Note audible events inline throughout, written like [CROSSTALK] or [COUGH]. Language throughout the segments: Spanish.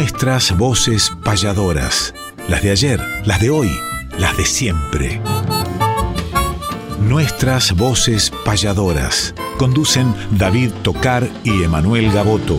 Nuestras voces payadoras. Las de ayer, las de hoy, las de siempre. Nuestras voces payadoras. Conducen David Tocar y Emanuel Gaboto.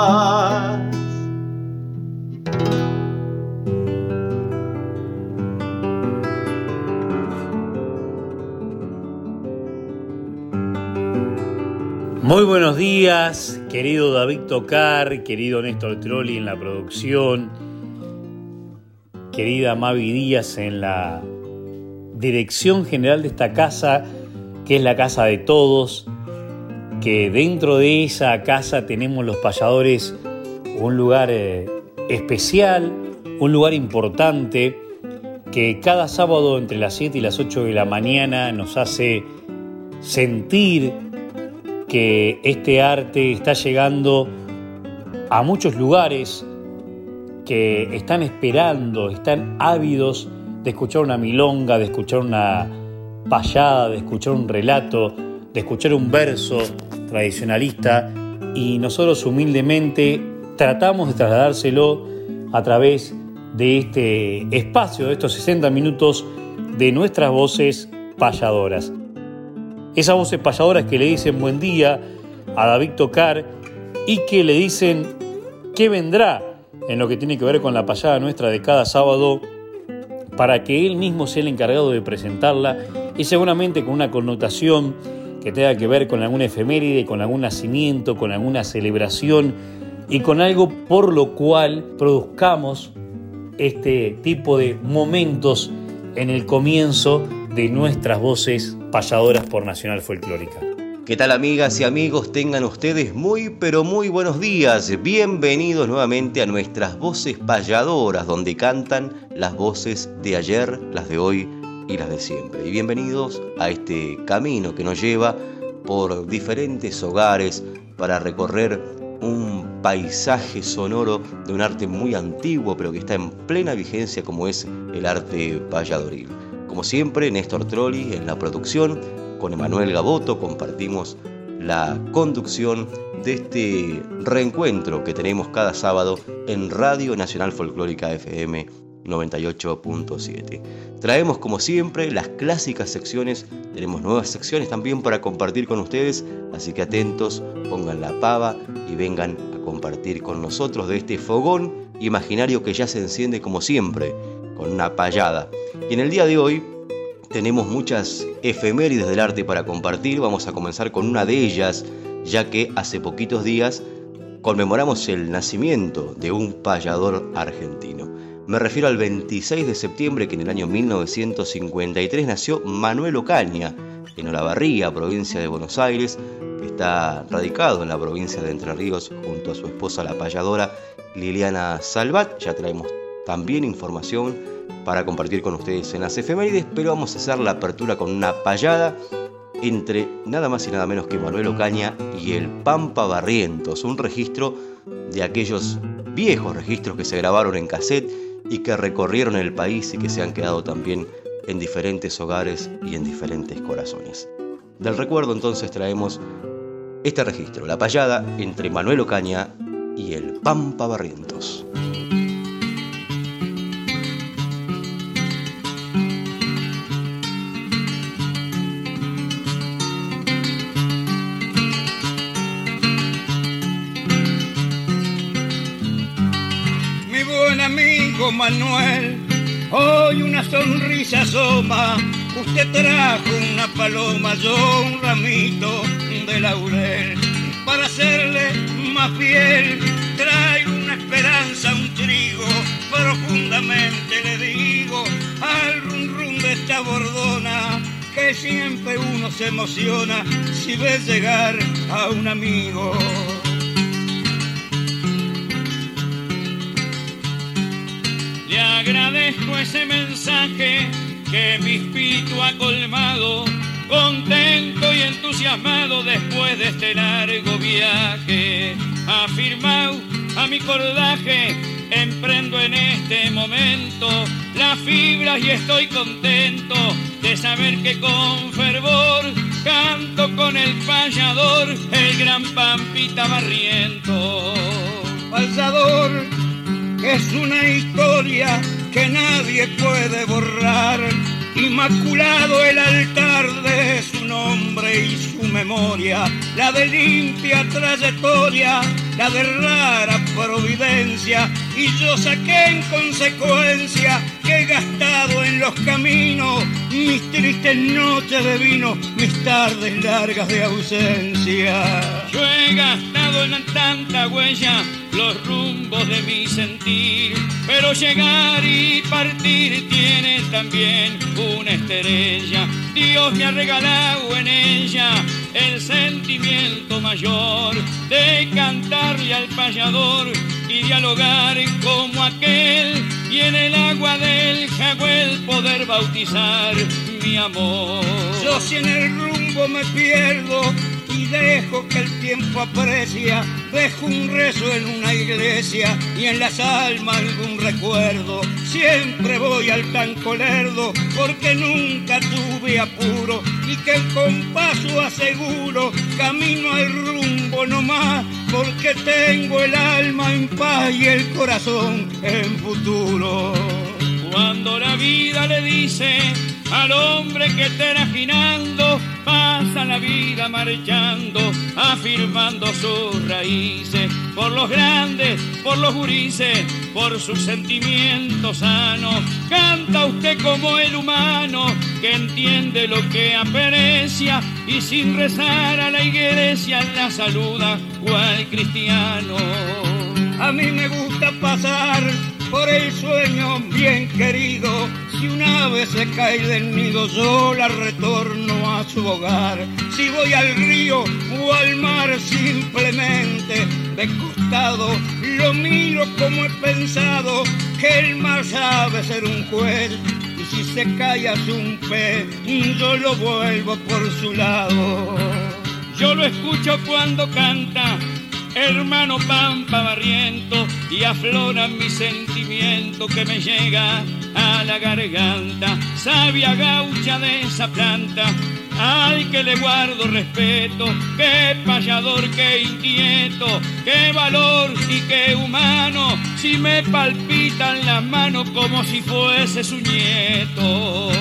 Muy buenos días, querido David Tocar, querido Néstor Trolli en la producción, querida Mavi Díaz en la dirección general de esta casa, que es la casa de todos, que dentro de esa casa tenemos los payadores un lugar eh, especial, un lugar importante, que cada sábado entre las 7 y las 8 de la mañana nos hace sentir que este arte está llegando a muchos lugares que están esperando, están ávidos de escuchar una milonga, de escuchar una payada, de escuchar un relato, de escuchar un verso tradicionalista y nosotros humildemente tratamos de trasladárselo a través de este espacio, de estos 60 minutos de nuestras voces payadoras. Esas voces payadoras que le dicen buen día a David Tocar y que le dicen qué vendrá en lo que tiene que ver con la payada nuestra de cada sábado para que él mismo sea el encargado de presentarla y seguramente con una connotación que tenga que ver con alguna efeméride, con algún nacimiento, con alguna celebración y con algo por lo cual produzcamos este tipo de momentos en el comienzo de nuestras voces payadoras por Nacional Folclórica. ¿Qué tal amigas y amigos? Tengan ustedes muy pero muy buenos días. Bienvenidos nuevamente a nuestras voces payadoras, donde cantan las voces de ayer, las de hoy y las de siempre. Y bienvenidos a este camino que nos lleva por diferentes hogares para recorrer un paisaje sonoro de un arte muy antiguo pero que está en plena vigencia como es el arte payadoril. Como siempre, Néstor Trolli en la producción, con Emanuel Gaboto compartimos la conducción de este reencuentro que tenemos cada sábado en Radio Nacional Folclórica FM 98.7. Traemos como siempre las clásicas secciones, tenemos nuevas secciones también para compartir con ustedes, así que atentos, pongan la pava y vengan a compartir con nosotros de este fogón imaginario que ya se enciende como siempre, con una payada. Y en el día de hoy tenemos muchas efemérides del arte para compartir. Vamos a comenzar con una de ellas, ya que hace poquitos días conmemoramos el nacimiento de un payador argentino. Me refiero al 26 de septiembre que en el año 1953 nació Manuel Ocaña, en Olavarría, provincia de Buenos Aires, que está radicado en la provincia de Entre Ríos junto a su esposa la payadora Liliana Salvat. Ya traemos también información para compartir con ustedes en las efemérides, pero vamos a hacer la apertura con una payada entre nada más y nada menos que Manuel Ocaña y el Pampa Barrientos, un registro de aquellos viejos registros que se grabaron en cassette y que recorrieron el país y que se han quedado también en diferentes hogares y en diferentes corazones. Del recuerdo entonces traemos este registro, la payada entre Manuel Ocaña y el Pampa Barrientos. Manuel, hoy una sonrisa asoma, usted trajo una paloma, yo un ramito de laurel, para hacerle más fiel, traigo una esperanza, un trigo, profundamente le digo, al rum rum de esta bordona, que que siempre uno se emociona si ve llegar a un amigo. Agradezco ese mensaje que mi espíritu ha colmado, contento y entusiasmado después de este largo viaje. Afirmado a mi cordaje, emprendo en este momento las fibras y estoy contento de saber que con fervor canto con el payador, el gran Pampita Barriento. Payador, es una historia que nadie puede borrar. Inmaculado el altar de su nombre y su memoria, la de limpia trayectoria, la de rara providencia, y yo saqué en consecuencia que he gastado en los caminos mis tristes noches de vino, mis tardes largas de ausencia. Yo he gastado en tanta huella los rumbos de mi sentir, pero llegar y partir tiene también una estrella. Dios me ha regalado en ella el sentimiento mayor de cantarle al payador y dialogar como aquel y en el agua del jagüel poder bautizar mi amor. Yo si en el rumbo me pierdo y dejo que el tiempo aprecia, dejo un rezo en una iglesia y en las almas algún recuerdo. Siempre voy al tanco lerdo porque nunca tuve apuro y que el compaso aseguro camino al rumbo nomás porque tengo el alma en paz y el corazón en futuro. Cuando la vida le dice al hombre que está imaginando, pasa la vida marchando, afirmando sus raíces, por los grandes, por los gurises, por sus sentimientos sanos. Canta usted como el humano que entiende lo que aprecia y sin rezar a la iglesia la saluda cual cristiano. A mí me gusta pasar por el sueño bien querido. Si una vez se cae del nido, yo la retorno a su hogar. Si voy al río o al mar simplemente de costado, lo miro como he pensado que el mar sabe ser un juez. Y si se cae a un pez, yo lo vuelvo por su lado. Yo lo escucho cuando canta hermano Pampa Barriento, y aflora mi sentimiento que me llega a la garganta, sabia gaucha de esa planta, al que le guardo respeto, qué payador, qué inquieto, qué valor y qué humano, si me palpitan las manos como si fuese su nieto.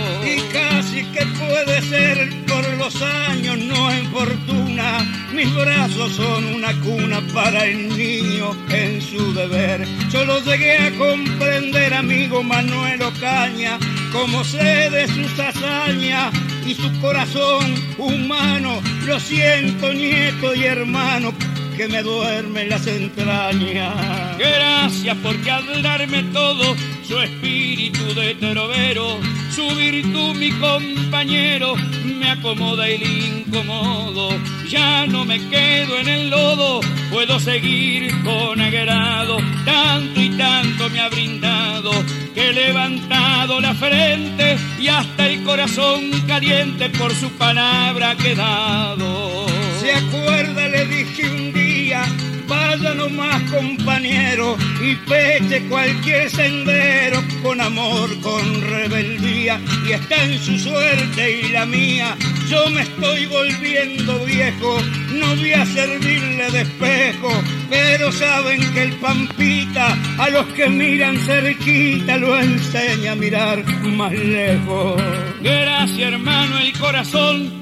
Que puede ser por los años, no en fortuna, mis brazos son una cuna para el niño en su deber. Yo lo llegué a comprender, amigo Manuel Ocaña, como sé de sus hazañas y su corazón humano. Lo siento, nieto y hermano, que me duerme las entrañas. Gracias porque al darme todo, su espíritu de terovero, su virtud mi compañero, me acomoda el incomodo. Ya no me quedo en el lodo, puedo seguir con agrado. Tanto y tanto me ha brindado que he levantado la frente y hasta el corazón caliente por su palabra quedado. ¿Se acuerda? Le dije un día, vaya nomás compañero y peche cualquier sendero con amor, con rebeldía y está en su suerte y la mía. Yo me estoy volviendo viejo, no voy a servirle de espejo, pero saben que el Pampita a los que miran cerquita lo enseña a mirar más lejos. Gracias hermano el corazón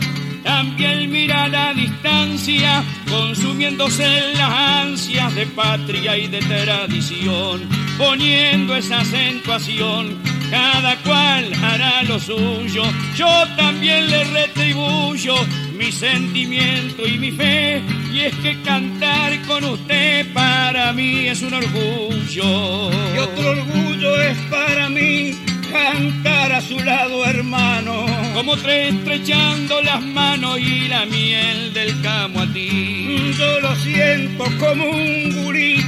también mira la distancia, consumiéndose en las ansias de patria y de tradición, poniendo esa acentuación. Cada cual hará lo suyo, yo también le retribuyo mi sentimiento y mi fe, y es que cantar con usted para mí es un orgullo. Y otro orgullo es para mí cantar a su lado, hermano. Como tres estrechando las manos y la miel del camo a ti. Yo lo siento como un gurí,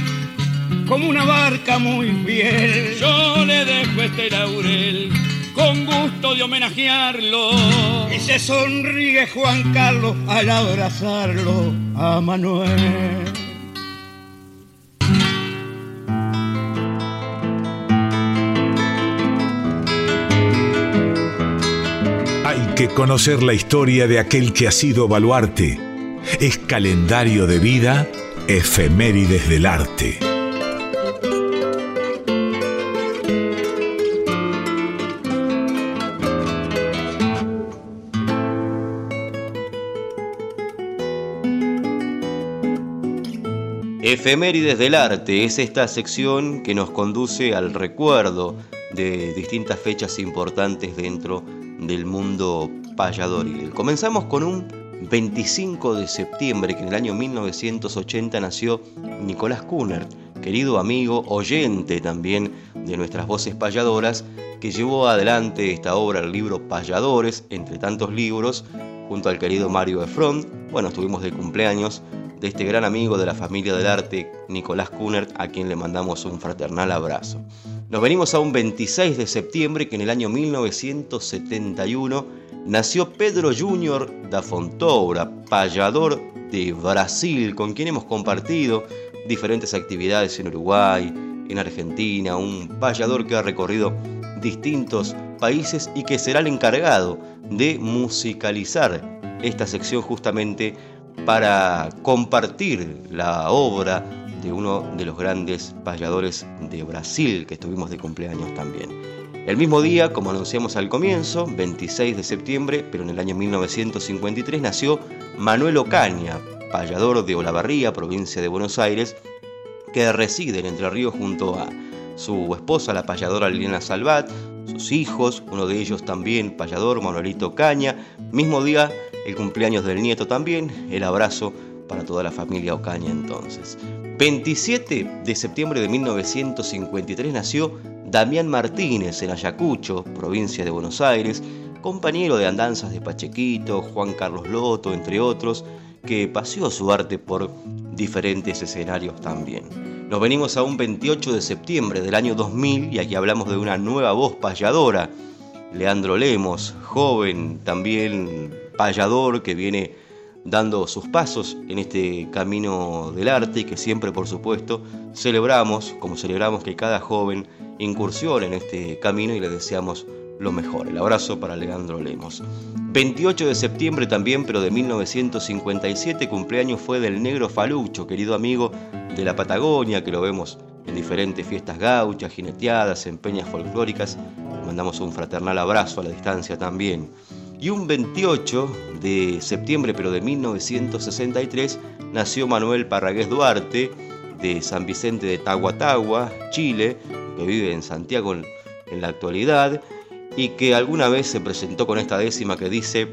como una barca muy fiel. Yo le dejo este laurel con gusto de homenajearlo. Y se sonríe Juan Carlos al abrazarlo a Manuel. Que conocer la historia de aquel que ha sido baluarte. Es calendario de vida, efemérides del arte. Efemérides del arte es esta sección que nos conduce al recuerdo de distintas fechas importantes dentro del mundo payadoril. Comenzamos con un 25 de septiembre que en el año 1980 nació Nicolás Kuhner, querido amigo, oyente también de nuestras voces payadoras, que llevó adelante esta obra, el libro Payadores, entre tantos libros, junto al querido Mario Efron. Bueno, estuvimos de cumpleaños de este gran amigo de la familia del arte, Nicolás Kunert, a quien le mandamos un fraternal abrazo. Nos venimos a un 26 de septiembre que en el año 1971 nació Pedro Júnior da Fontoura, payador de Brasil, con quien hemos compartido diferentes actividades en Uruguay, en Argentina, un payador que ha recorrido distintos países y que será el encargado de musicalizar esta sección justamente para compartir la obra de uno de los grandes payadores de Brasil que estuvimos de cumpleaños también. El mismo día, como anunciamos al comienzo, 26 de septiembre, pero en el año 1953, nació Manuel Ocaña, payador de Olavarría, provincia de Buenos Aires, que reside en Entre Ríos junto a su esposa, la payadora Liliana Salvat, sus hijos, uno de ellos también payador, Manuelito Ocaña, mismo día el cumpleaños del nieto también, el abrazo para toda la familia Ocaña entonces. 27 de septiembre de 1953 nació Damián Martínez en Ayacucho, provincia de Buenos Aires, compañero de andanzas de Pachequito, Juan Carlos Loto, entre otros, que paseó su arte por diferentes escenarios también. Nos venimos a un 28 de septiembre del año 2000 y aquí hablamos de una nueva voz payadora, Leandro Lemos, joven también payador que viene dando sus pasos en este camino del arte y que siempre, por supuesto, celebramos, como celebramos que cada joven incursione en este camino y le deseamos lo mejor. El abrazo para Leandro Lemos. 28 de septiembre también, pero de 1957, cumpleaños fue del negro Falucho, querido amigo de la Patagonia, que lo vemos en diferentes fiestas gauchas, jineteadas, en peñas folclóricas. Mandamos un fraternal abrazo a la distancia también. Y un 28 de septiembre, pero de 1963, nació Manuel Parragués Duarte, de San Vicente de Tahuatagua, Chile, que vive en Santiago en la actualidad, y que alguna vez se presentó con esta décima que dice,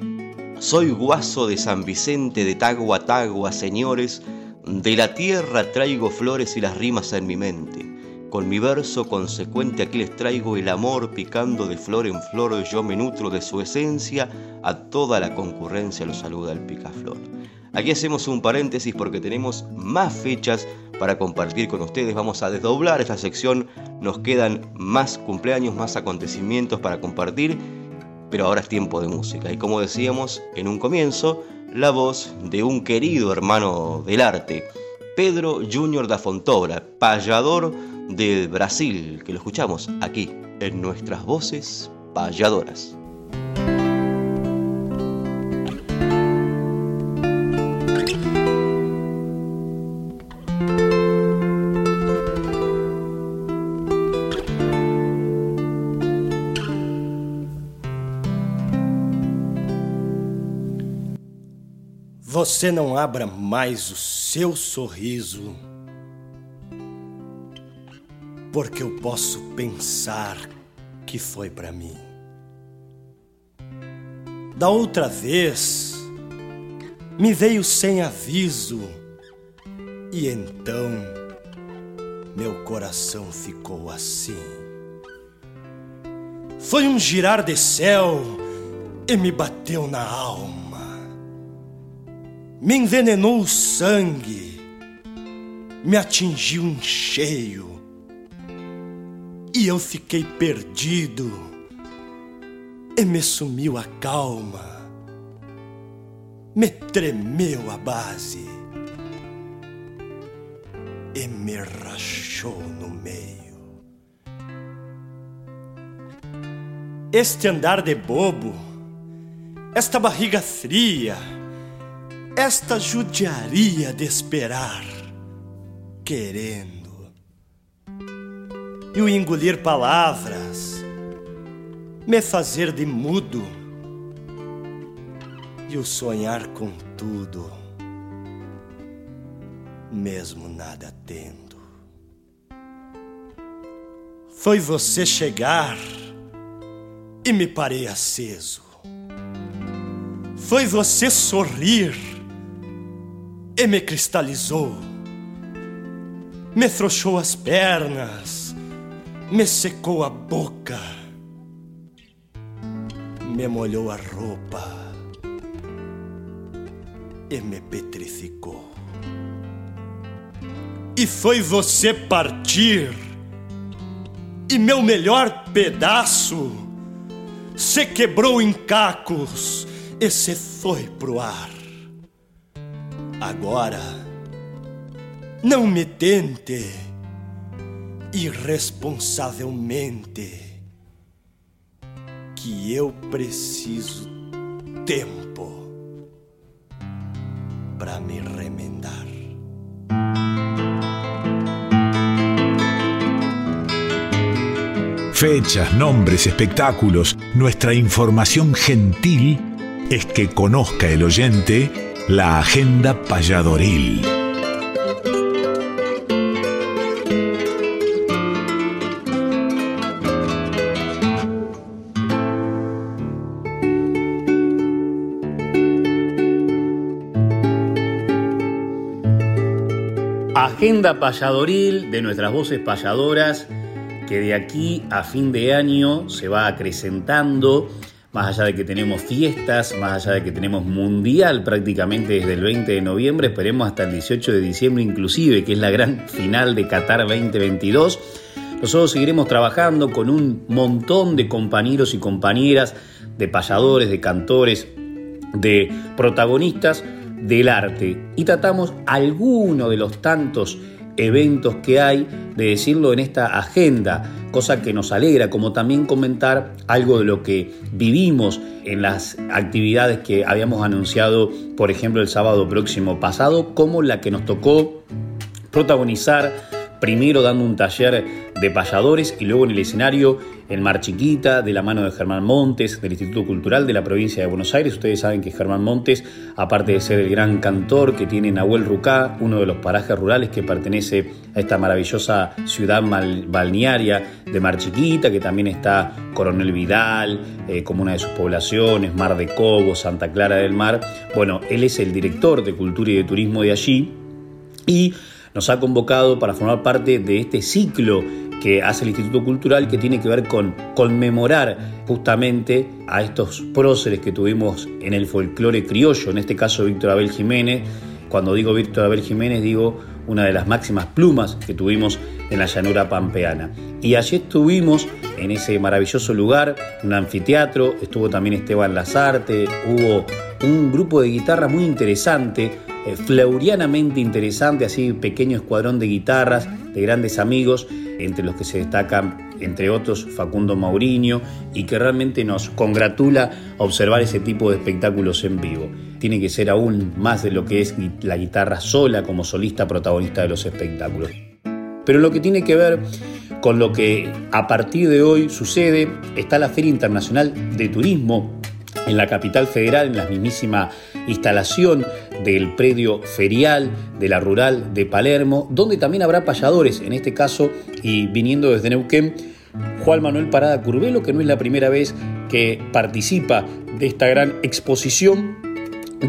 soy guaso de San Vicente de Tahuatagua, señores, de la tierra traigo flores y las rimas en mi mente. Con mi verso consecuente aquí les traigo el amor picando de flor en flor, yo me nutro de su esencia, a toda la concurrencia lo saluda el picaflor. Aquí hacemos un paréntesis porque tenemos más fechas para compartir con ustedes. Vamos a desdoblar esta sección, nos quedan más cumpleaños, más acontecimientos para compartir, pero ahora es tiempo de música. Y como decíamos en un comienzo, la voz de un querido hermano del arte, Pedro Júnior da Fontoura, payador de Brasil, que lo escuchamos aquí en nuestras voces payadoras. Você não abra mais o seu sorriso porque eu posso pensar que foi para mim. Da outra vez, me veio sem aviso, e então meu coração ficou assim. Foi um girar de céu e me bateu na alma. Me envenenou o sangue, me atingiu em cheio. E eu fiquei perdido e me sumiu a calma. Me tremeu a base e me rachou no meio. Este andar de bobo, esta barriga fria, esta judiaria de esperar, querendo, e o engolir palavras, me fazer de mudo, e o sonhar com tudo, mesmo nada tendo. Foi você chegar e me parei aceso. Foi você sorrir e me cristalizou. Me frouxou as pernas, me secou a boca, me molhou a roupa e me petrificou. E foi você partir, e meu melhor pedaço se quebrou em cacos e se foi pro ar. Agora, não me tente irresponsavelmente que eu preciso tempo para me remendar. Fechas, nombres, espectáculos, nuestra información gentil es que conozca el oyente la agenda payadoril. Agenda payadoril de nuestras voces payadoras que de aquí a fin de año se va acrecentando, más allá de que tenemos fiestas, más allá de que tenemos mundial prácticamente desde el 20 de noviembre, esperemos hasta el 18 de diciembre inclusive, que es la gran final de Qatar 2022. Nosotros seguiremos trabajando con un montón de compañeros y compañeras, de payadores, de cantores, de protagonistas del arte y tratamos alguno de los tantos eventos que hay, de decirlo en esta agenda, cosa que nos alegra, como también comentar algo de lo que vivimos en las actividades que habíamos anunciado, por ejemplo, el sábado próximo pasado, como la que nos tocó protagonizar primero dando un taller de payadores y luego en el escenario en Mar Chiquita, de la mano de Germán Montes, del Instituto Cultural de la provincia de Buenos Aires. Ustedes saben que Germán Montes, aparte de ser el gran cantor que tiene Nahuel Rucá, uno de los parajes rurales que pertenece a esta maravillosa ciudad balnearia de Mar Chiquita, que también está Coronel Vidal, eh, como una de sus poblaciones, Mar de Cobo, Santa Clara del Mar. Bueno, él es el director de Cultura y de Turismo de allí. Y nos ha convocado para formar parte de este ciclo que hace el Instituto Cultural que tiene que ver con conmemorar justamente a estos próceres que tuvimos en el folclore criollo, en este caso Víctor Abel Jiménez. Cuando digo Víctor Abel Jiménez digo una de las máximas plumas que tuvimos en la llanura pampeana. Y allí estuvimos en ese maravilloso lugar, un anfiteatro, estuvo también Esteban Lazarte, hubo un grupo de guitarra muy interesante, eh, interesante, así pequeño escuadrón de guitarras, de grandes amigos, entre los que se destacan, entre otros, Facundo Mauriño, y que realmente nos congratula observar ese tipo de espectáculos en vivo. Tiene que ser aún más de lo que es la guitarra sola como solista protagonista de los espectáculos. Pero lo que tiene que ver con lo que a partir de hoy sucede, está la Feria Internacional de Turismo en la capital federal, en la mismísima instalación del predio ferial de la rural de Palermo, donde también habrá payadores, en este caso, y viniendo desde Neuquén, Juan Manuel Parada Curvelo, que no es la primera vez que participa de esta gran exposición,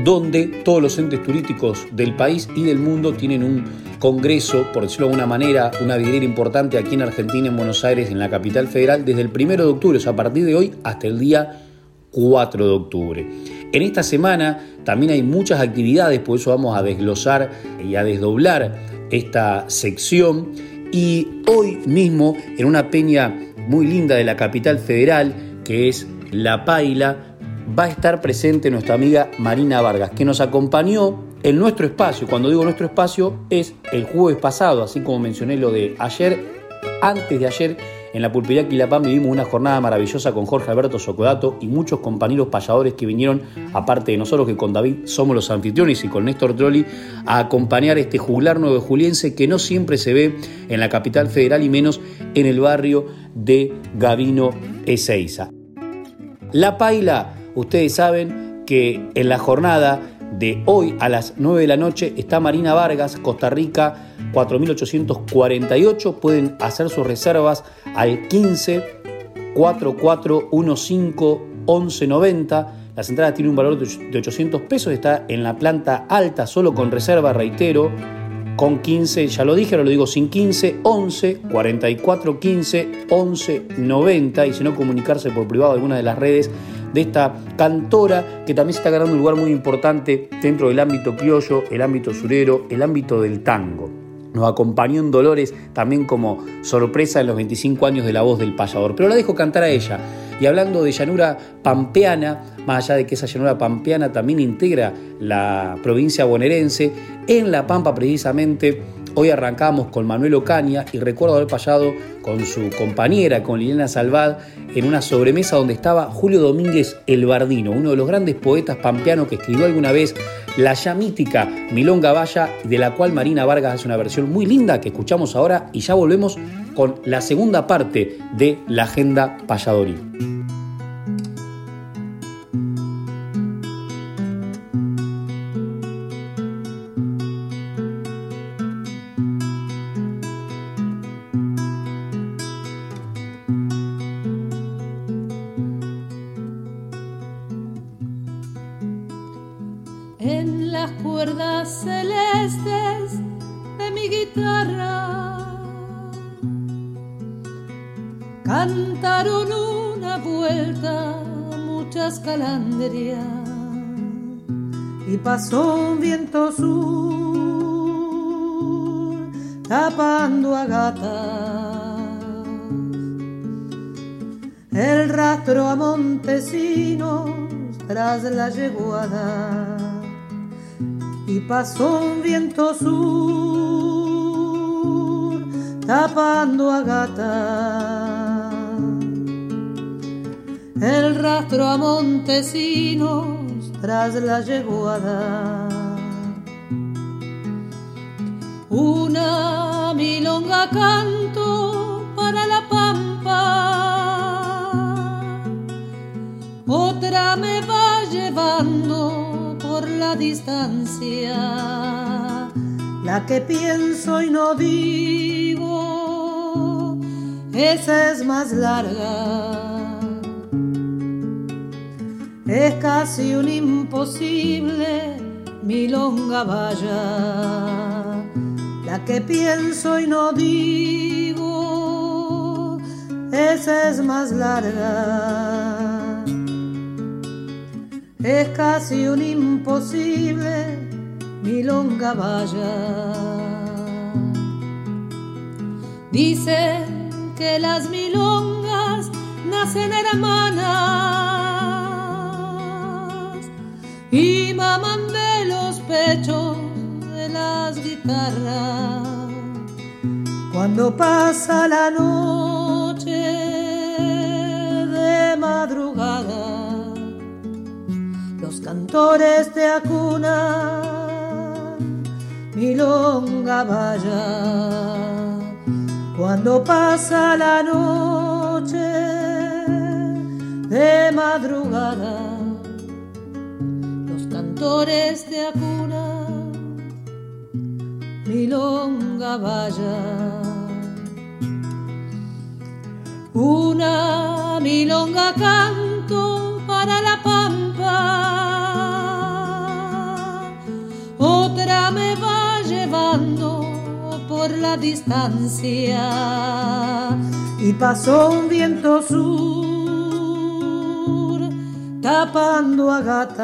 donde todos los entes turísticos del país y del mundo tienen un congreso, por decirlo de alguna manera, una vidriera importante aquí en Argentina, en Buenos Aires, en la capital federal, desde el 1 de octubre, o sea, a partir de hoy hasta el día 4 de octubre. En esta semana también hay muchas actividades, por eso vamos a desglosar y a desdoblar esta sección. Y hoy mismo, en una peña muy linda de la capital federal, que es La Paila, va a estar presente nuestra amiga Marina Vargas, que nos acompañó en nuestro espacio. Cuando digo nuestro espacio es el jueves pasado, así como mencioné lo de ayer, antes de ayer en la Pulpería Quilapán vivimos una jornada maravillosa con Jorge Alberto Socodato y muchos compañeros payadores que vinieron, aparte de nosotros que con David somos los anfitriones y con Néstor Trolli, a acompañar este juglar nuevo juliense que no siempre se ve en la capital federal y menos en el barrio de Gavino Ezeiza. La Paila Ustedes saben que en la jornada de hoy a las 9 de la noche está Marina Vargas, Costa Rica 4848. Pueden hacer sus reservas al 15 4415 1190. Las entradas tienen un valor de 800 pesos. Está en la planta alta, solo con reserva, reitero. Con 15, ya lo dije, ahora lo digo sin 15, 11 44 15 11 90. Y si no, comunicarse por privado de alguna de las redes de esta cantora que también se está ganando un lugar muy importante dentro del ámbito criollo, el ámbito surero, el ámbito del tango. Nos acompañó en Dolores también como sorpresa en los 25 años de la voz del payador. Pero la dejo cantar a ella. Y hablando de llanura pampeana, más allá de que esa llanura pampeana también integra la provincia bonaerense, en La Pampa precisamente Hoy arrancamos con Manuel Ocaña y recuerdo haber pasado con su compañera, con Liliana Salvad, en una sobremesa donde estaba Julio Domínguez El Bardino, uno de los grandes poetas pampeanos que escribió alguna vez la ya mítica Milonga Valla, de la cual Marina Vargas hace una versión muy linda que escuchamos ahora y ya volvemos con la segunda parte de la agenda payadoril. Y pasó un viento sur tapando a gatas. El rastro a Montesinos tras la yeguada. Una milonga canto por la distancia, la que pienso y no digo, esa es más larga. Es casi un imposible milonga vaya, la que pienso y no digo, esa es más larga. Es casi un imposible milonga vaya. Dicen que las milongas nacen hermanas y maman de los pechos de las guitarras. Cuando pasa la noche de madrugada, los cantores te acunan, milonga vaya. Cuando pasa la noche de madrugada, de acuna, milonga vaya. Una milonga canto para la pampa, distancia y pasó un viento sur tapando a gatas.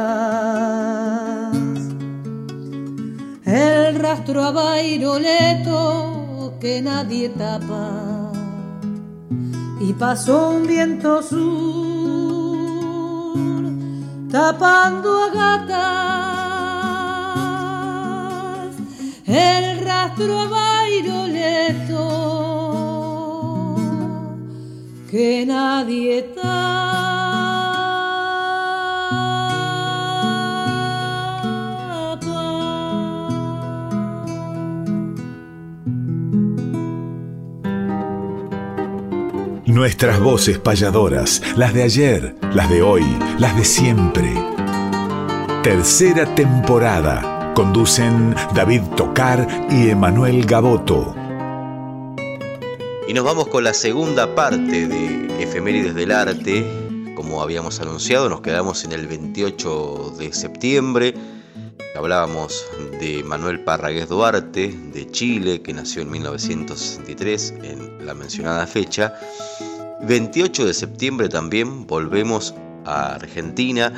El rastro a Bairoleto que nadie tapa y pasó un viento sur tapando a gatas. El rastro a que nadie. Nuestras voces payadoras, las de ayer, las de hoy, las de siempre. Tercera temporada. Conducen David Tocar y Emanuel Gaboto. Y nos vamos con la segunda parte de Efemérides del Arte. Como habíamos anunciado, nos quedamos en el 28 de septiembre. Hablábamos de Manuel Parragués Duarte, de Chile, que nació en 1963, en la mencionada fecha. 28 de septiembre también volvemos a Argentina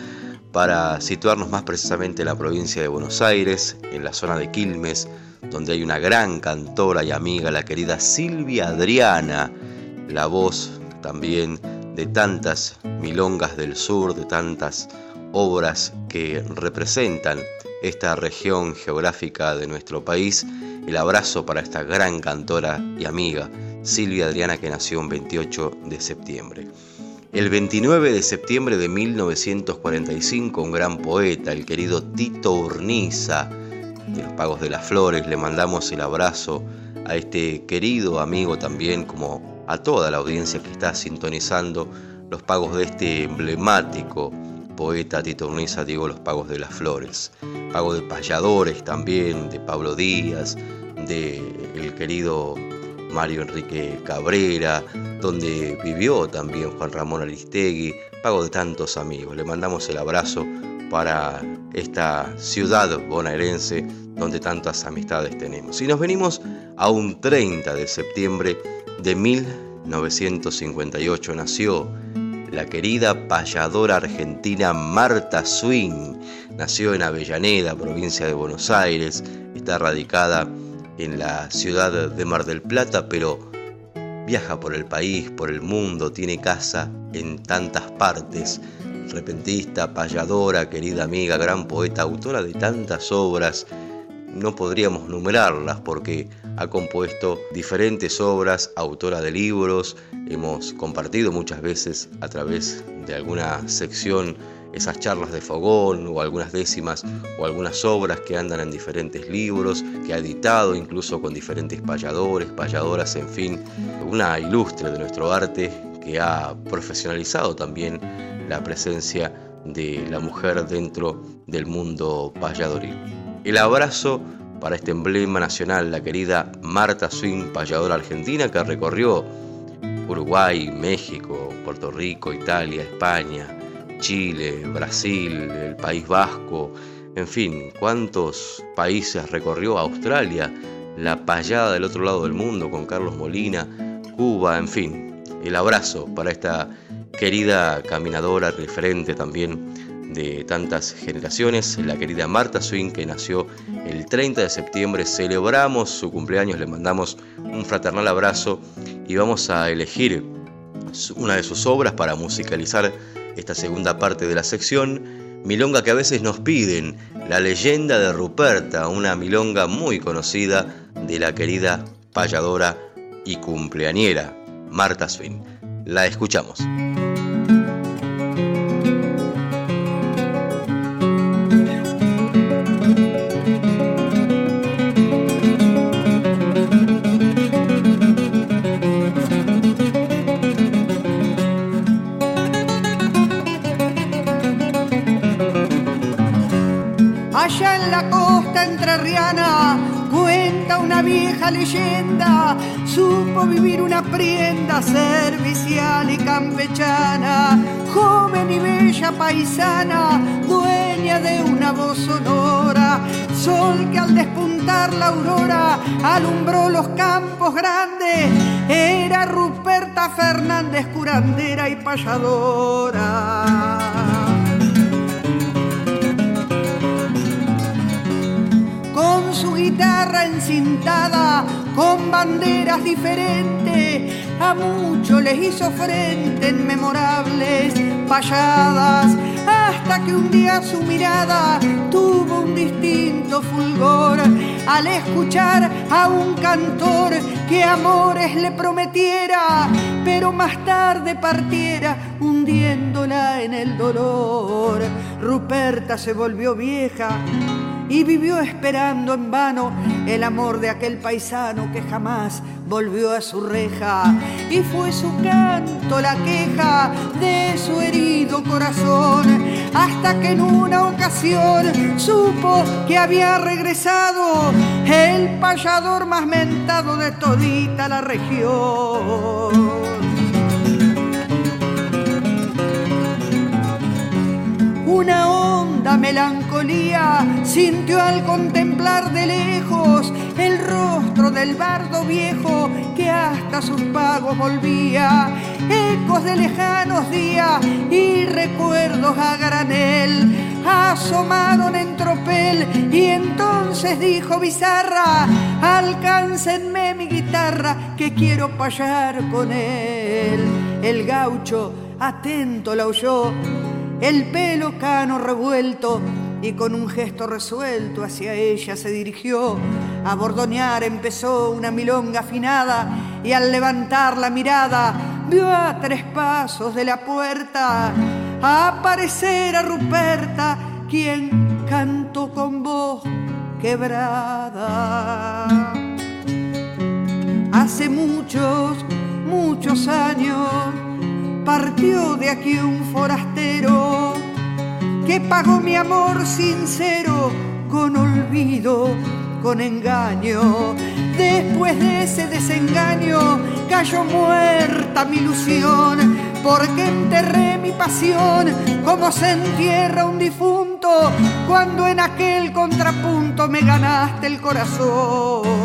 para situarnos más precisamente en la provincia de Buenos Aires, en la zona de Quilmes, donde hay una gran cantora y amiga, la querida Silvia Adriana, la voz también de tantas milongas del sur, de tantas obras que representan esta región geográfica de nuestro país. El abrazo para esta gran cantora y amiga, Silvia Adriana, que nació el 28 de septiembre. El 29 de septiembre de 1945, un gran poeta, el querido Tito Urniza, de los Pagos de las Flores. Le mandamos el abrazo a este querido amigo también, como a toda la audiencia que está sintonizando los pagos de este emblemático poeta Tito Urniza, digo los pagos de las flores. Pago de payadores también, de Pablo Díaz, de el querido Mario Enrique Cabrera, donde vivió también Juan Ramón Aristegui, pago de tantos amigos. Le mandamos el abrazo para esta ciudad bonaerense donde tantas amistades tenemos. Y nos venimos a un 30 de septiembre de 1958 nació la querida payadora argentina Marta Swing. Nació en Avellaneda, provincia de Buenos Aires, está radicada en la ciudad de Mar del Plata, pero viaja por el país, por el mundo, tiene casa en tantas partes repentista, payadora, querida amiga, gran poeta, autora de tantas obras. No podríamos numerarlas porque ha compuesto diferentes obras, autora de libros, hemos compartido muchas veces a través de alguna sección esas charlas de fogón o algunas décimas o algunas obras que andan en diferentes libros, que ha editado incluso con diferentes payadores, payadoras, en fin, una ilustre de nuestro arte que ha profesionalizado también la presencia de la mujer dentro del mundo payadoril. El abrazo para este emblema nacional, la querida Marta Swing, payadora argentina que recorrió Uruguay, México, Puerto Rico, Italia, España, Chile, Brasil, el País Vasco, en fin, cuántos países recorrió Australia, la payada del otro lado del mundo con Carlos Molina, Cuba, en fin, el abrazo para esta querida caminadora, referente también de tantas generaciones, la querida Marta Swing, que nació el 30 de septiembre. Celebramos su cumpleaños, le mandamos un fraternal abrazo y vamos a elegir una de sus obras para musicalizar esta segunda parte de la sección. Milonga que a veces nos piden, la leyenda de Ruperta, una milonga muy conocida de la querida payadora y cumpleañera Marta Swing. La escuchamos. Leyenda supo vivir una prienda servicial y campechana, joven y bella paisana, dueña de una voz sonora sol que al despuntar la aurora alumbró los campos grandes, era Ruperta Fernández, curandera y payadora. Con su guitarra encintada, con banderas diferentes, a muchos les hizo frente en memorables payadas, hasta que un día su mirada tuvo un distinto fulgor al escuchar a un cantor que amores le prometiera, pero más tarde partiera hundiéndola en el dolor. Ruperta se volvió vieja y vivió esperando en vano el amor de aquel paisano que jamás volvió a su reja y fue su canto la queja de su herido corazón hasta que en una ocasión supo que había regresado el payador más mentado de todita la región. Una honda melancolía sintió al contemplar de lejos el rostro del bardo viejo que hasta sus pagos volvía. Ecos de lejanos días y recuerdos a granel asomaron en tropel y entonces dijo Bizarra, alcáncenme mi guitarra que quiero payar con él. El gaucho atento la oyó el pelo cano revuelto y con un gesto resuelto hacia ella se dirigió. A bordonear empezó una milonga afinada y al levantar la mirada vio a tres pasos de la puerta aparecer a Ruperta, quien cantó con voz quebrada. Hace muchos, muchos años partió de aquí un forastero que pagó mi amor sincero con olvido, con engaño. Después de ese desengaño cayó muerta mi ilusión, porque enterré mi pasión como se entierra un difunto cuando en aquel contrapunto me ganaste el corazón.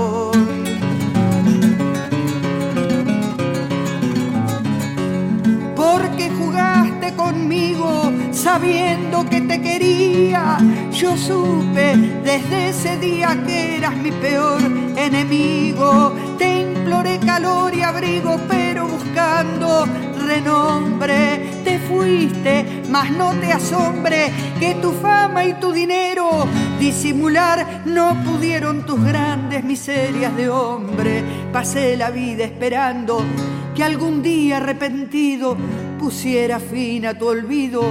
Porque jugaste conmigo sabiendo que te quería. Yo supe desde ese día que eras mi peor enemigo. Te imploré calor y abrigo, pero buscando renombre. Te fuiste, mas no te asombre que tu fama y tu dinero disimular no pudieron tus grandes miserias de hombre. Pasé la vida esperando que algún día arrepentido pusiera fin a tu olvido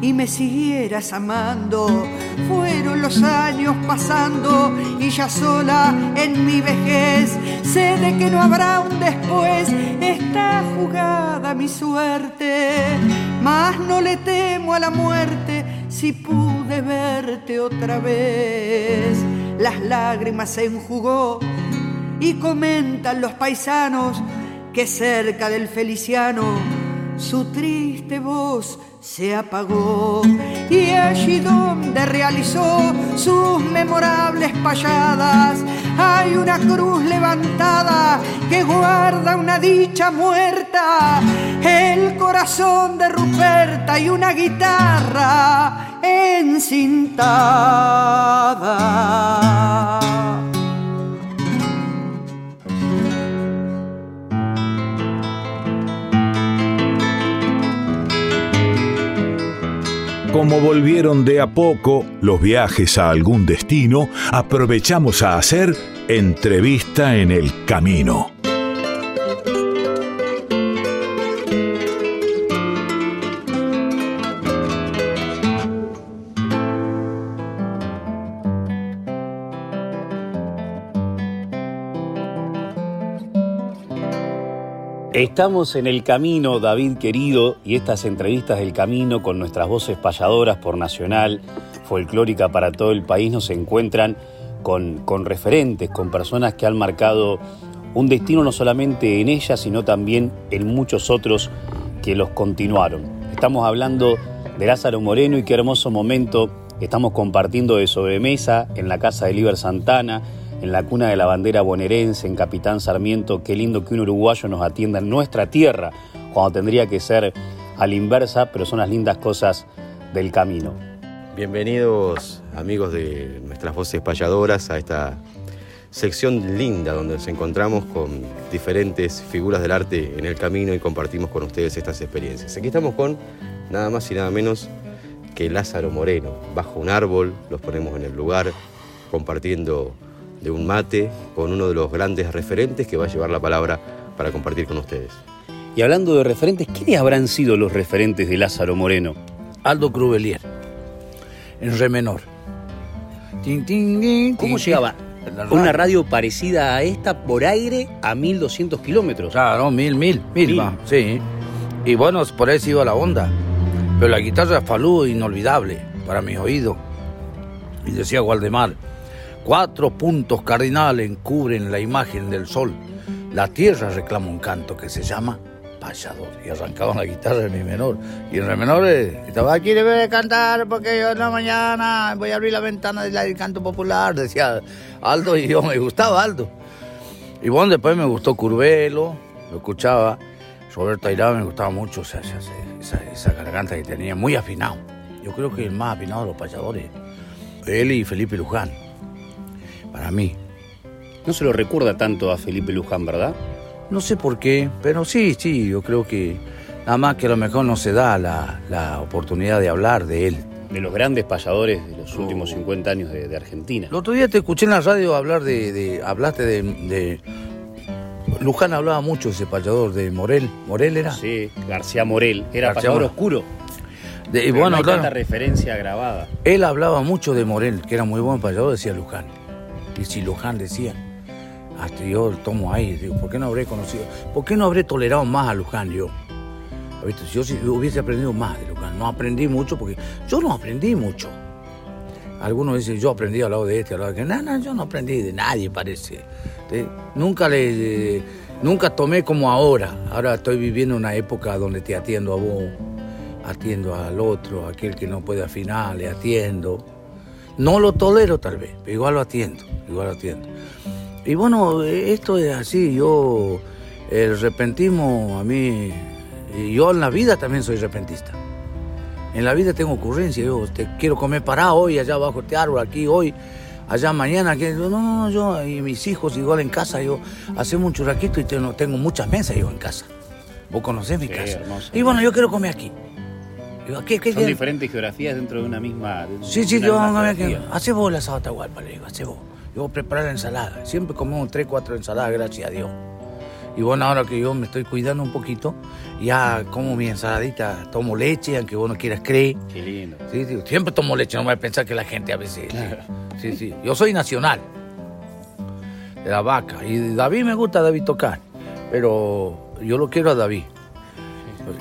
y me siguieras amando. Fueron los años pasando y ya sola en mi vejez sé de que no habrá un después. Está jugada mi suerte, mas no le temo a la muerte si pude verte otra vez. Las lágrimas se enjugó y comentan los paisanos que cerca del Feliciano su triste voz se apagó y allí donde realizó sus memorables payadas hay una cruz levantada que guarda una dicha muerta, el corazón de Ruperta y una guitarra encintada. Como volvieron de a poco los viajes a algún destino, aprovechamos a hacer entrevista en el camino. Estamos en el camino, David querido, y estas entrevistas del camino con nuestras voces payadoras por Nacional, folclórica para todo el país, nos encuentran con, con referentes, con personas que han marcado un destino no solamente en ella, sino también en muchos otros que los continuaron. Estamos hablando de Lázaro Moreno y qué hermoso momento Estamos compartiendo de sobremesa en la casa de Liber Santana, en la cuna de la bandera bonaerense, en Capitán Sarmiento. Qué lindo que un uruguayo nos atienda en nuestra tierra, cuando tendría que ser a la inversa, pero son las lindas cosas del camino. Bienvenidos amigos de nuestras voces payadoras a esta sección linda donde nos encontramos con diferentes figuras del arte en el camino y compartimos con ustedes estas experiencias. Aquí estamos con nada más y nada menos que Lázaro Moreno. Bajo un árbol, los ponemos en el lugar, compartiendo de un mate con uno de los grandes referentes que va a llevar la palabra para compartir con ustedes. Y hablando de referentes, ¿quiénes habrán sido los referentes de Lázaro Moreno? Aldo Crubelier, en re menor. ¿Cómo llegaba una radio parecida a esta por aire a 1200 kilómetros? Claro, mil, mil, mil, Mil. va, sí. Y bueno, por eso iba la onda. Pero la guitarra Falú, inolvidable para mis oídos. Y decía Waldemar, cuatro puntos cardinales encubren la imagen del sol. La tierra reclama un canto que se llama payador. Y arrancaban la guitarra en mi menor. Y en re menor eh, estaba, aquí debe cantar porque yo en la mañana voy a abrir la ventana del canto popular. Decía Aldo y yo me gustaba Aldo. Y bueno, después me gustó Curvelo, lo escuchaba. Roberto Airá me gustaba mucho esa, esa- esa garganta que tenía, muy afinado. Yo creo que el más afinado de los payadores, él y Felipe Luján, para mí. No se lo recuerda tanto a Felipe Luján, ¿verdad? No sé por qué, pero sí, sí, yo creo que nada más que a lo mejor no se da la, la oportunidad de hablar de él. De los grandes payadores de los últimos 50 años de, de Argentina. El otro día te escuché en la radio hablar de, de- hablaste de, de- Luján hablaba mucho de ese payador de Morel, Morel era. Sí, García Morel, era García payador oscuro. De- Pero bueno, no hay claro. tanta referencia grabada. Él hablaba mucho de Morel, que era muy buen payador, decía Luján. Y si Luján decía, hasta yo tomo aire, digo, ¿por qué no habré conocido? ¿Por qué no habré tolerado más a Luján yo? Si yo si hubiese aprendido más de Luján, no aprendí mucho porque yo no aprendí mucho. Algunos dicen, yo aprendí al lado de este, al lado de aquel. No, no, yo no aprendí de nadie, parece. Nunca le, nunca tomé como ahora. Ahora estoy viviendo una época donde te atiendo a vos, atiendo al otro, aquel que no puede afinar, le atiendo. No lo tolero tal vez, pero igual lo atiendo, igual lo atiendo. Y bueno, esto es así, yo, el repentismo a mí, yo en la vida también soy repentista. En la vida tengo ocurrencia, yo te quiero comer parado hoy, allá abajo este árbol, aquí hoy, allá mañana, que no, no, no, yo y mis hijos igual en casa, yo hacemos un churraquito y tengo, tengo muchas mesas yo en casa. Vos conocés mi Sí, casa. hermoso. Y bueno, yo quiero comer aquí. Digo, ¿qué, qué, Son qué? diferentes geografías dentro de una misma. de Sí, sí, yo que hace vos la asado Atahualpa, le digo, hace vos. Yo voy a preparar la ensalada. Siempre comemos tres, cuatro ensaladas, gracias a Dios. Y bueno, ahora que yo me estoy cuidando un poquito, ya como mi ensaladita, tomo leche, aunque vos no quieras creer. Qué lindo. Sí, sí, siempre tomo leche, no me voy a pensar que la gente a veces... Sí, sí. Yo soy nacional, de la vaca. Y David me gusta David tocar, pero yo lo quiero a David.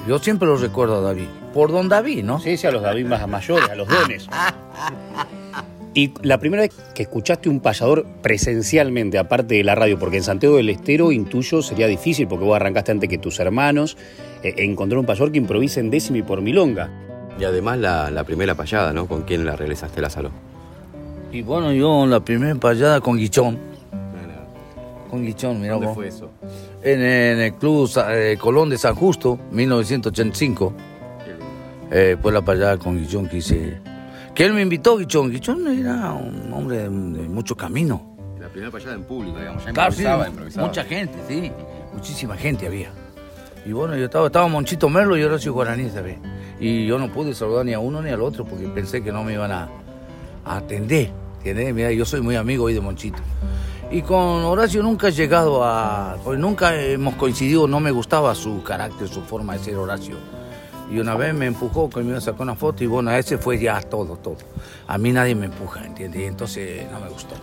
Yo siempre lo recuerdo a David. Por don David, ¿no? Sí, sí, a los David más mayores, a los dones. [LAUGHS] Y la primera vez que escuchaste un payador presencialmente, aparte de la radio, porque en Santiago del Estero, intuyo, sería difícil, porque vos arrancaste antes que tus hermanos, eh, encontrar un payador que improvise en décima y por milonga. Y además la, la primera payada, ¿no? ¿Con quién la realizaste, Lázaro? Y bueno, yo la primera payada con Guichón. Con Guichón, mira ¿Dónde vos. fue eso? En, en el Club Sa- eh, Colón de San Justo, 1985. Eh, fue la payada con Guichón que hice. Que él me invitó, Guichón. Guichón era un hombre de, de mucho camino. La primera payada en público, digamos, ya Claro, sí, improvisaba, improvisaba. mucha gente, sí. Muchísima gente había. Y bueno, yo estaba, estaba Monchito Merlo y Horacio Guaraní, ¿sabes? Y yo no pude saludar ni a uno ni al otro porque pensé que no me iban a, a atender. ¿Entiendes? Mira, yo soy muy amigo hoy de Monchito. Y con Horacio nunca he llegado a. Pues nunca hemos coincidido, no me gustaba su carácter, su forma de ser Horacio. Y una vez me empujó, que me iba a sacar una foto, y bueno, ese fue ya todo, todo. A mí nadie me empuja, ¿entiendes? Y entonces no me gustó.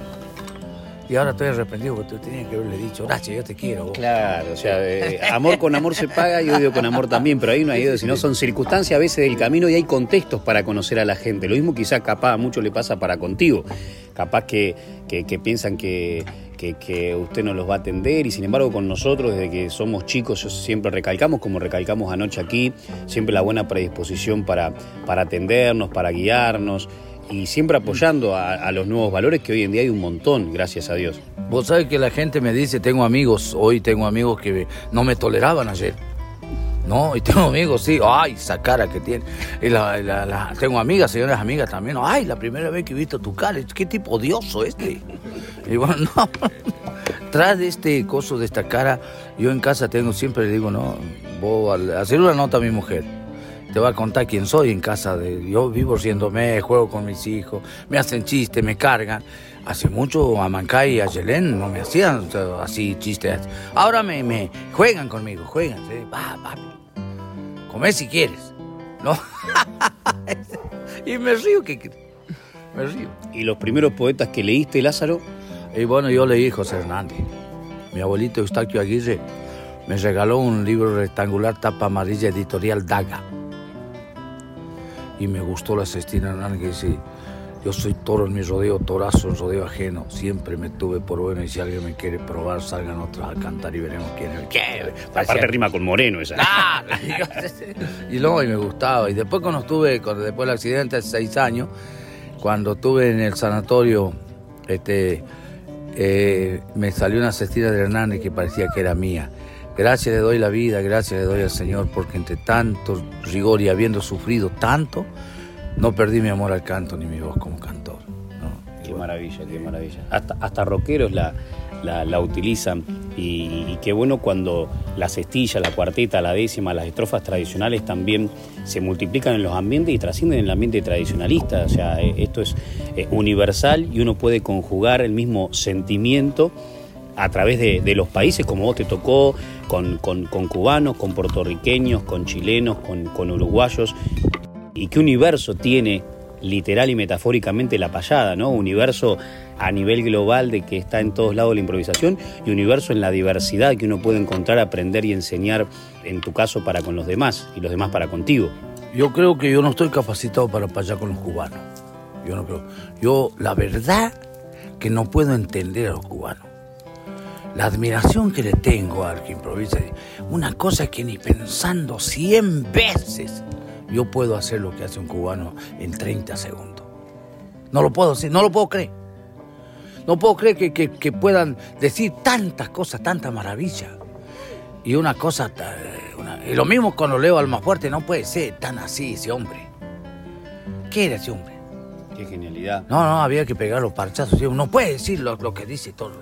Y ahora estoy arrepentido porque tú tenías que haberle dicho, Horacio, yo te quiero. vos". Claro, o sea, eh, amor con amor se paga y odio con amor también, pero ahí no hay odio, sino son circunstancias a veces del camino y hay contextos para conocer a la gente. Lo mismo quizás capaz a mucho le pasa para contigo. Capaz que, que- que piensan que, que- que usted no los va a atender y sin embargo con nosotros desde que somos chicos siempre recalcamos, como recalcamos anoche aquí, siempre la buena predisposición para, para atendernos, para guiarnos. Y siempre apoyando a, a los nuevos valores que hoy en día hay un montón, gracias a Dios. Vos sabés que la gente me dice, tengo amigos, hoy tengo amigos que no me toleraban ayer. No, y tengo amigos, sí, ay, esa cara que tiene. Y la- la- la- tengo amigas, señoras amigas también, ay, la primera vez que he visto tu cara, qué tipo odioso este. Y bueno, [LAUGHS] no, tras de este coso de esta cara, yo en casa tengo, siempre le digo, no, vos hacer una nota a mi mujer, te va a contar quién soy en casa. De, yo vivo riéndome, juego con mis hijos, me hacen chistes, me cargan. Hace mucho a Mancay y a Yelén no me hacían así chistes. Ahora me, me juegan conmigo, juegan. ¿sí? Va, papi, come si quieres. ¿No? [LAUGHS] y me río, que me río. ¿Y los primeros poetas que leíste, Lázaro? Y bueno, yo leí José Hernández. Mi abuelito Eustaquio Aguirre me regaló un libro rectangular tapa amarilla editorial Daga. Y me gustó la Cestina Hernández que dice, yo soy toro en mi rodeo, torazo en rodeo ajeno. Siempre me tuve por bueno y si alguien me quiere probar, salgan otros a cantar y veremos quién es. ¿Qué? Aparte rima con Moreno esa. [LAUGHS] y luego y me gustaba. Y después cuando estuve, cuando, después del accidente hace seis años, cuando estuve en el sanatorio, este, eh, me salió una cestina de Hernández que parecía que era mía. Gracias le doy la vida, gracias le doy al Señor, porque entre tanto rigor y habiendo sufrido tanto, no perdí mi amor al canto ni mi voz como cantor. Qué maravilla, qué maravilla. Hasta, hasta rockeros la, la, utilizan y, y qué bueno cuando la cestilla, la cuarteta, la décima, las estrofas tradicionales también se multiplican en los ambientes y trascienden en el ambiente tradicionalista. O sea, eh, esto es eh, universal y uno puede conjugar el mismo sentimiento a través de, de los países como vos te tocó, con, cubanos, con puertorriqueños, con chilenos, con, con uruguayos. Y qué universo tiene literal y metafóricamente la payada, ¿no? Universo a nivel global de que está en todos lados la improvisación y universo en la diversidad que uno puede encontrar, aprender y enseñar, en tu caso, para con los demás y los demás para contigo. Yo creo que yo no estoy capacitado para payar con los cubanos. Yo no creo. Yo, la verdad, que no puedo entender a los cubanos. La admiración que le tengo al que improvisa, una cosa que ni pensando cien veces yo puedo hacer lo que hace un cubano en 30 segundos. No lo puedo hacer, no lo puedo creer. No puedo creer que, que- que puedan decir tantas cosas, tanta maravilla. Y una cosa, una- y lo mismo cuando leo Alma Fuerte, no puede ser tan así ese hombre. ¿Qué era ese hombre? Qué genialidad. No, no, había que pegar los parchazos. No puede decir lo, lo que dice todo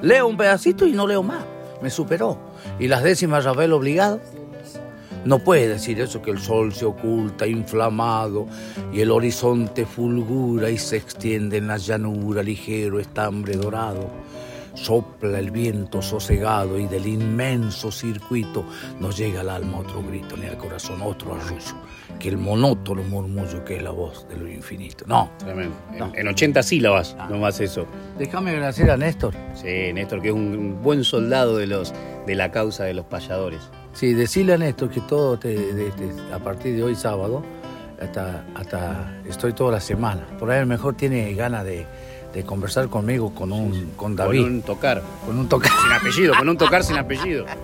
Leo un pedacito y no leo más. Me superó. Y las décimas Rafael obligado. No puede decir eso que el sol se oculta inflamado y el horizonte fulgura y se extiende en la llanura ligero estambre dorado. Sopla el viento sosegado y del inmenso circuito nos llega al alma otro grito, ni al corazón otro arrullo, que el monótono murmullo que es la voz de lo infinito. No, Tremendo. En, en 80 sílabas, no más eso. Déjame agradecer a Néstor. Sí, Néstor, que es un buen soldado de, los, de la causa de los payadores. Sí, decirle a Néstor que todo te- a partir de hoy sábado, hasta, hasta estoy toda la semana. Por ahí a lo mejor tiene ganas de, de conversar conmigo con un con David. Con un tocar. Con un tocar. Sin apellido, con un tocar sin apellido. [LAUGHS]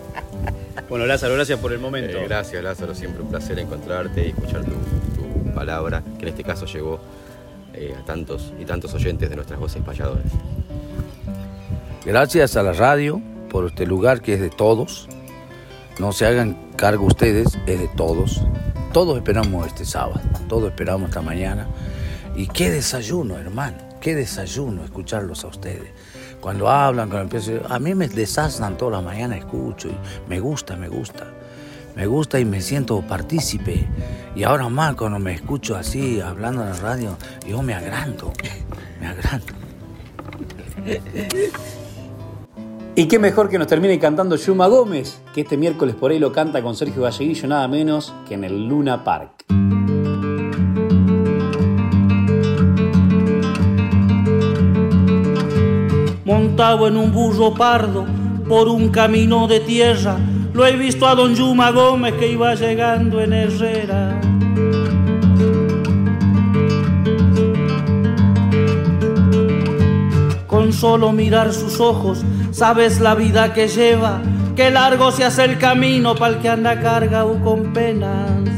Bueno, Lázaro, gracias por el momento. Eh, gracias, Lázaro. Siempre un placer encontrarte y escuchar tu, tu palabra, que en este caso llegó eh, a tantos y tantos oyentes de nuestras voces payadoras. Gracias a la radio por este lugar que es de todos. No se hagan cargo ustedes, es de todos. Todos esperamos este sábado, todos esperamos esta mañana. Y qué desayuno, hermano, qué desayuno escucharlos a ustedes. Cuando hablan, cuando empiezan, a mí me desasnan toda la mañana, escucho y me gusta, me gusta. Me gusta y me siento partícipe. Y ahora más cuando me escucho así, hablando en la radio, yo me agrando, me agrando. Y qué mejor que nos termine cantando Yuma Gómez, que este miércoles por ahí lo canta con Sergio Galleguillo, nada menos que en el Luna Park. Montado en un burro pardo por un camino de tierra. Lo he visto a don Yuma Gómez que iba llegando en Herrera. Con solo mirar sus ojos, sabes la vida que lleva, que largo se hace el camino para el que anda cargado con penas.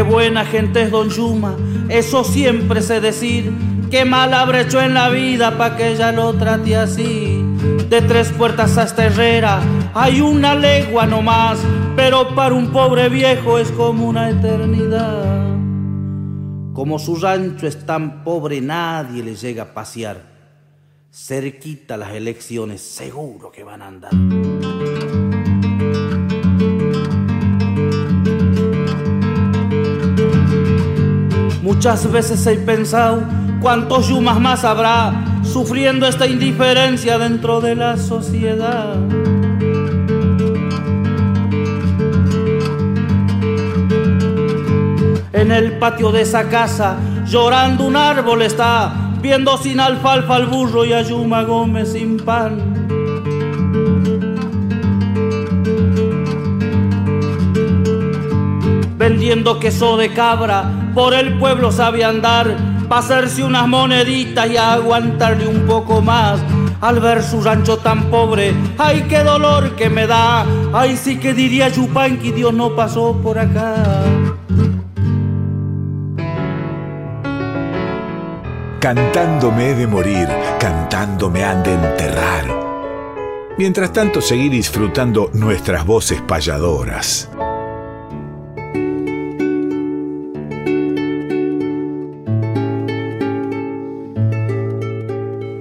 qué buena gente es Don Yuma, eso siempre sé decir. Qué mal habré hecho en la vida pa' que ella lo trate así. De tres puertas a esta herrera hay una legua nomás, pero para un pobre viejo es como una eternidad. Como su rancho es tan pobre, nadie le llega a pasear. Cerquita las elecciones, seguro que van a andar. Muchas veces he pensado cuántos yumas más habrá sufriendo esta indiferencia dentro de la sociedad. En el patio de esa casa, llorando un árbol está, viendo sin alfalfa al burro y a Yuma Gómez sin pan. Vendiendo queso de cabra, por el pueblo sabe andar, pa' hacerse unas moneditas y aguantarle un poco más. Al ver su rancho tan pobre, ay qué dolor que me da, ay sí que diría Yupanqui, Dios no pasó por acá. Cantándome he de morir, cantándome han de enterrar. Mientras tanto, seguí disfrutando nuestras voces payadoras.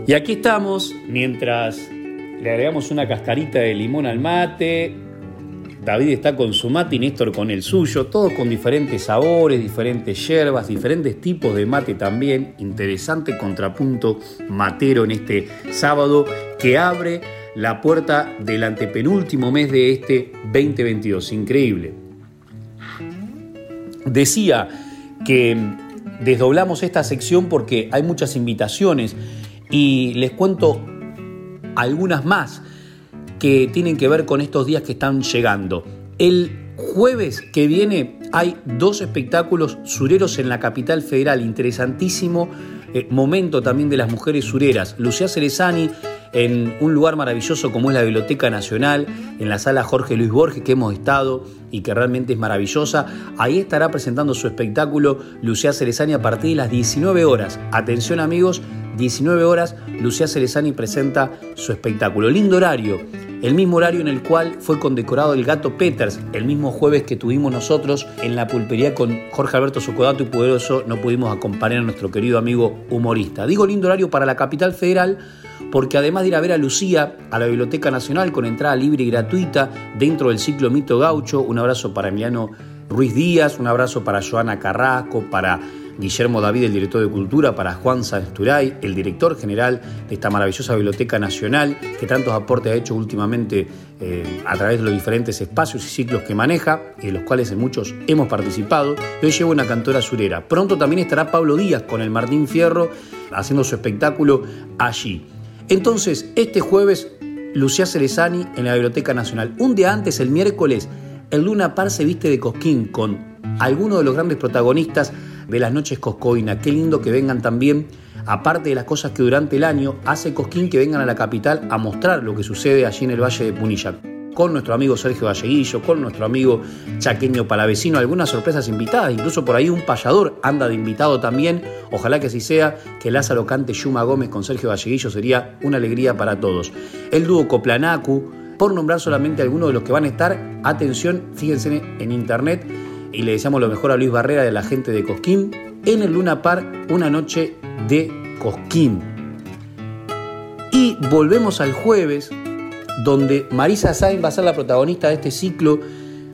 Y aquí estamos, mientras le agregamos una cascarita de limón al mate, David está con su mate y Néstor con el suyo, todos con diferentes sabores, diferentes hierbas, diferentes tipos de mate también. Interesante contrapunto matero en este sábado que abre la puerta del antepenúltimo mes de este 2022. Increíble. Decía que desdoblamos esta sección porque hay muchas invitaciones y les cuento algunas más que tienen que ver con estos días que están llegando. El jueves que viene hay dos espectáculos sureros en la capital federal, interesantísimo eh, momento también de las mujeres sureras. Lucía Cerezani en un lugar maravilloso como es la Biblioteca Nacional, en la sala Jorge Luis Borges que hemos estado y que realmente es maravillosa. Ahí estará presentando su espectáculo Lucía Cerezani a partir de las 19 horas. Atención amigos, 19 horas, Lucía Cerezani presenta su espectáculo. Lindo horario, el mismo horario en el cual fue condecorado el gato Peters, el mismo jueves que tuvimos nosotros en la pulpería con Jorge Alberto Socodato y Poderoso, no pudimos acompañar a nuestro querido amigo humorista. Digo lindo horario para la capital federal porque además de ir a ver a Lucía a la Biblioteca Nacional con entrada libre y gratuita dentro del ciclo Mito Gaucho, un abrazo para Emiliano Ruiz Díaz, un abrazo para Joana Carrasco, para Guillermo David, el director de Cultura, para Juan Sansturay, el director general de esta maravillosa Biblioteca Nacional, que tantos aportes ha hecho últimamente eh, a través de los diferentes espacios y ciclos que maneja, en los cuales en muchos hemos participado. Y hoy llevo una cantora surera. Pronto también estará Pablo Díaz con el Martín Fierro haciendo su espectáculo allí. Entonces, este jueves, Lucía Cerezani en la Biblioteca Nacional. Un día antes, el miércoles, el Luna Par se viste de cosquín con algunos de los grandes protagonistas de las noches Coscoina. Qué lindo que vengan también, aparte de las cosas que durante el año hace Cosquín, que vengan a la capital a mostrar lo que sucede allí en el Valle de Punilla. Con nuestro amigo Sergio Valleguillo, con nuestro amigo Chaqueño Palavecino, algunas sorpresas invitadas, incluso por ahí un payador anda de invitado también. Ojalá que así sea, que Lázaro cante Yuma Gómez con Sergio Valleguillo sería una alegría para todos. El dúo Coplanacu, por nombrar solamente algunos de los que van a estar, atención, fíjense en internet, y le deseamos lo mejor a Luis Barrera de la gente de Cosquín en el Luna Park, una noche de Cosquín. Y volvemos al jueves, donde Marisa Sainz va a ser la protagonista de este ciclo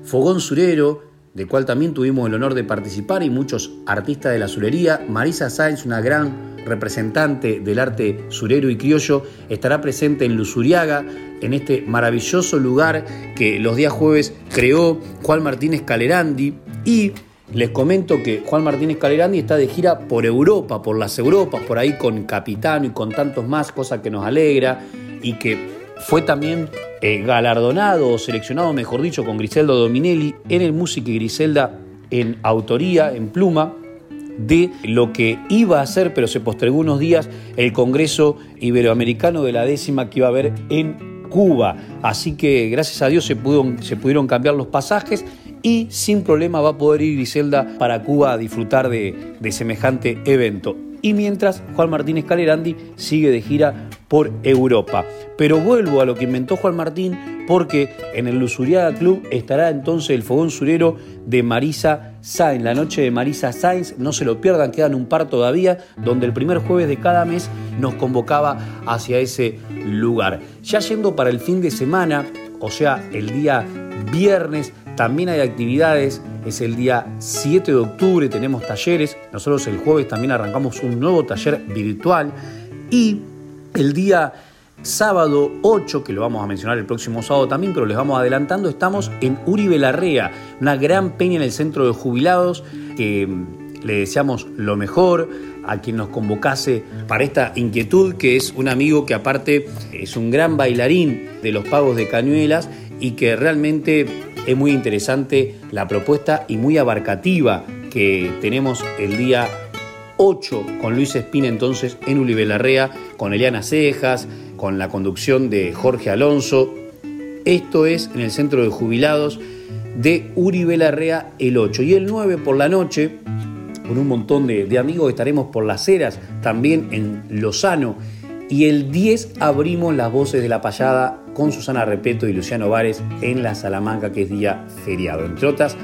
Fogón Surero, del cual también tuvimos el honor de participar y muchos artistas de la surería. Marisa Sainz, una gran representante del arte surero y criollo, estará presente en Lusuriaga, en este maravilloso lugar que los días jueves creó Juan Martínez Calerandi. Y les comento que Juan Martínez Calerandi está de gira por Europa, por las Europas, por ahí con Capitano y con tantos más, cosa que nos alegra. Y que fue también eh, galardonado o seleccionado, mejor dicho, con Griselda Dominelli en el Música y Griselda en autoría, en pluma, de lo que iba a ser, pero se postergó unos días, el Congreso Iberoamericano de la décima que iba a haber en Cuba. Así que gracias a Dios se, se pudieron cambiar los pasajes y sin problema va a poder ir Griselda para Cuba a disfrutar de, de semejante evento. Y mientras Juan Martín Escalerandi sigue de gira por Europa. Pero vuelvo a lo que inventó Juan Martín porque en el Lusuriaga Club estará entonces el fogón surero de Marisa Sainz, la noche de Marisa Sainz, no se lo pierdan, quedan un par todavía, donde el primer jueves de cada mes nos convocaba hacia ese lugar. Ya yendo para el fin de semana, o sea, el día viernes, también hay actividades, es el día 7 de octubre, tenemos talleres, nosotros el jueves también arrancamos un nuevo taller virtual y el día sábado 8, que lo vamos a mencionar el próximo sábado también, pero les vamos adelantando, estamos en Uribe Larrea, una gran peña en el centro de jubilados, que le deseamos lo mejor a quien nos convocase para esta inquietud, que es un amigo que aparte es un gran bailarín de los pagos de cañuelas y que realmente es muy interesante la propuesta y muy abarcativa que tenemos el día 8 con Luis Espina entonces en Uribe Larrea, con Eliana Cejas, con la conducción de Jorge Alonso. Esto es en el centro de jubilados de Uribe Larrea el 8. Y el 9 por la noche, con un montón de, amigos, estaremos por las Heras, también en Lozano. Y el 10 abrimos las voces de la payada con Susana Repeto y Luciano Vares en la Salamanca, que es día feriado, entre otras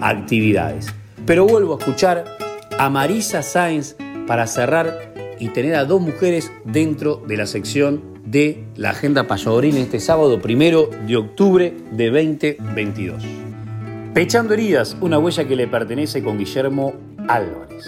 actividades. Pero vuelvo a escuchar a Marisa Sáenz para cerrar y tener a dos mujeres dentro de la sección de la Agenda Payadorina este sábado primero de octubre de 2022. Pechando heridas, una huella que le pertenece con Guillermo Álvarez.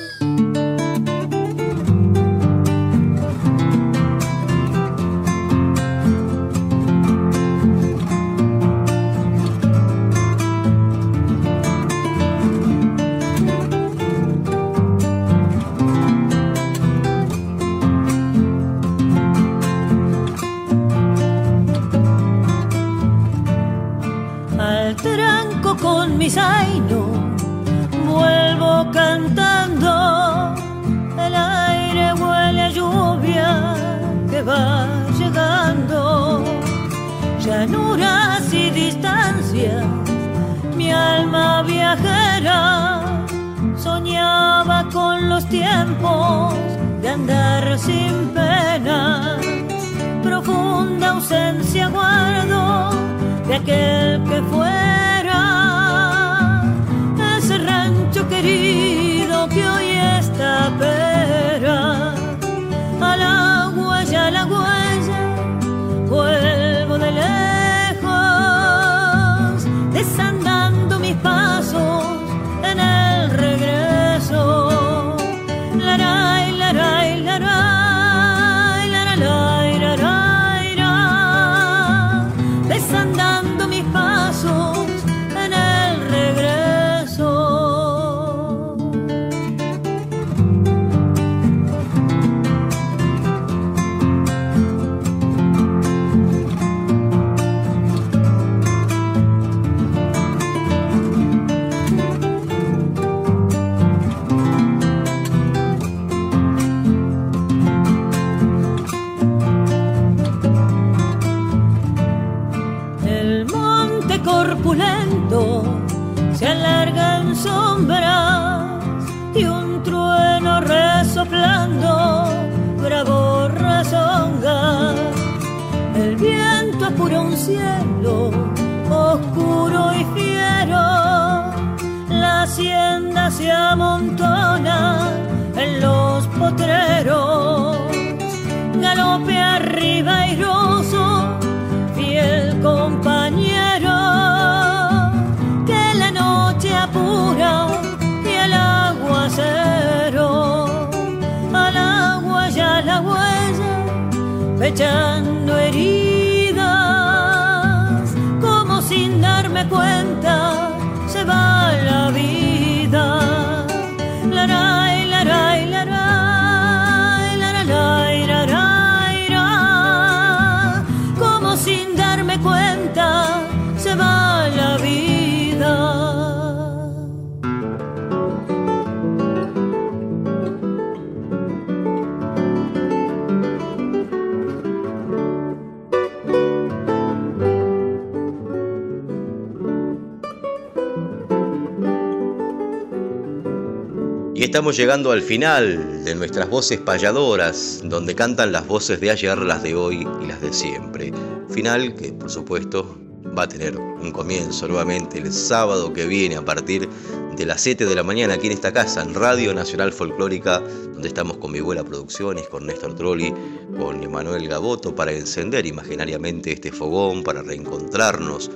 Estamos llegando al final de nuestras voces payadoras, donde cantan las voces de ayer, las de hoy y las de siempre. Final que, por supuesto, va a tener un comienzo nuevamente el sábado que viene a partir de las 7 de la mañana aquí en esta casa, en Radio Nacional Folclórica, donde estamos con mi abuela Producciones, con Néstor Trolli, con Emanuel Gaboto, para encender imaginariamente este fogón, para reencontrarnos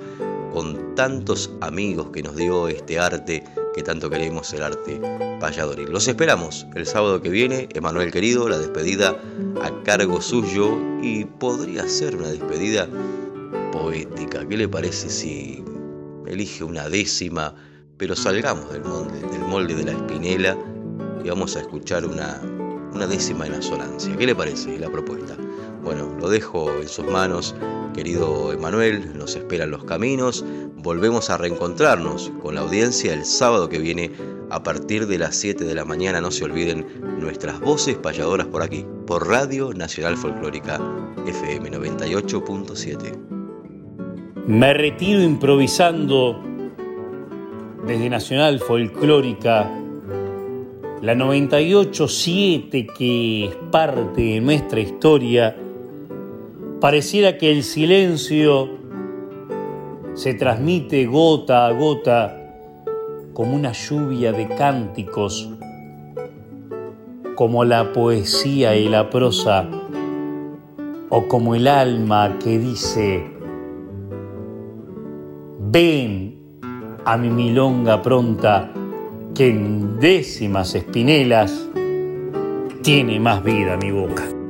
con tantos amigos que nos dio este arte que tanto queremos, el arte payadoril. Los esperamos el sábado que viene, Emanuel querido, la despedida a cargo suyo y podría ser una despedida poética. ¿Qué le parece si elige una décima, pero salgamos del molde, del molde de la espinela y vamos a escuchar una, una décima en asonancia? ¿Qué le parece la propuesta? Bueno, lo dejo en sus manos, querido Emanuel, nos esperan los caminos, volvemos a reencontrarnos con la audiencia el sábado que viene a partir de las 7 de la mañana, no se olviden nuestras voces payadoras por aquí, por Radio Nacional Folclórica FM 98.7. Me retiro improvisando desde Nacional Folclórica. La 98.7 que es parte de nuestra historia Pareciera que el silencio se transmite gota a gota como una lluvia de cánticos, como la poesía y la prosa, o como el alma que dice, ven a mi milonga pronta, que en décimas espinelas tiene más vida mi boca.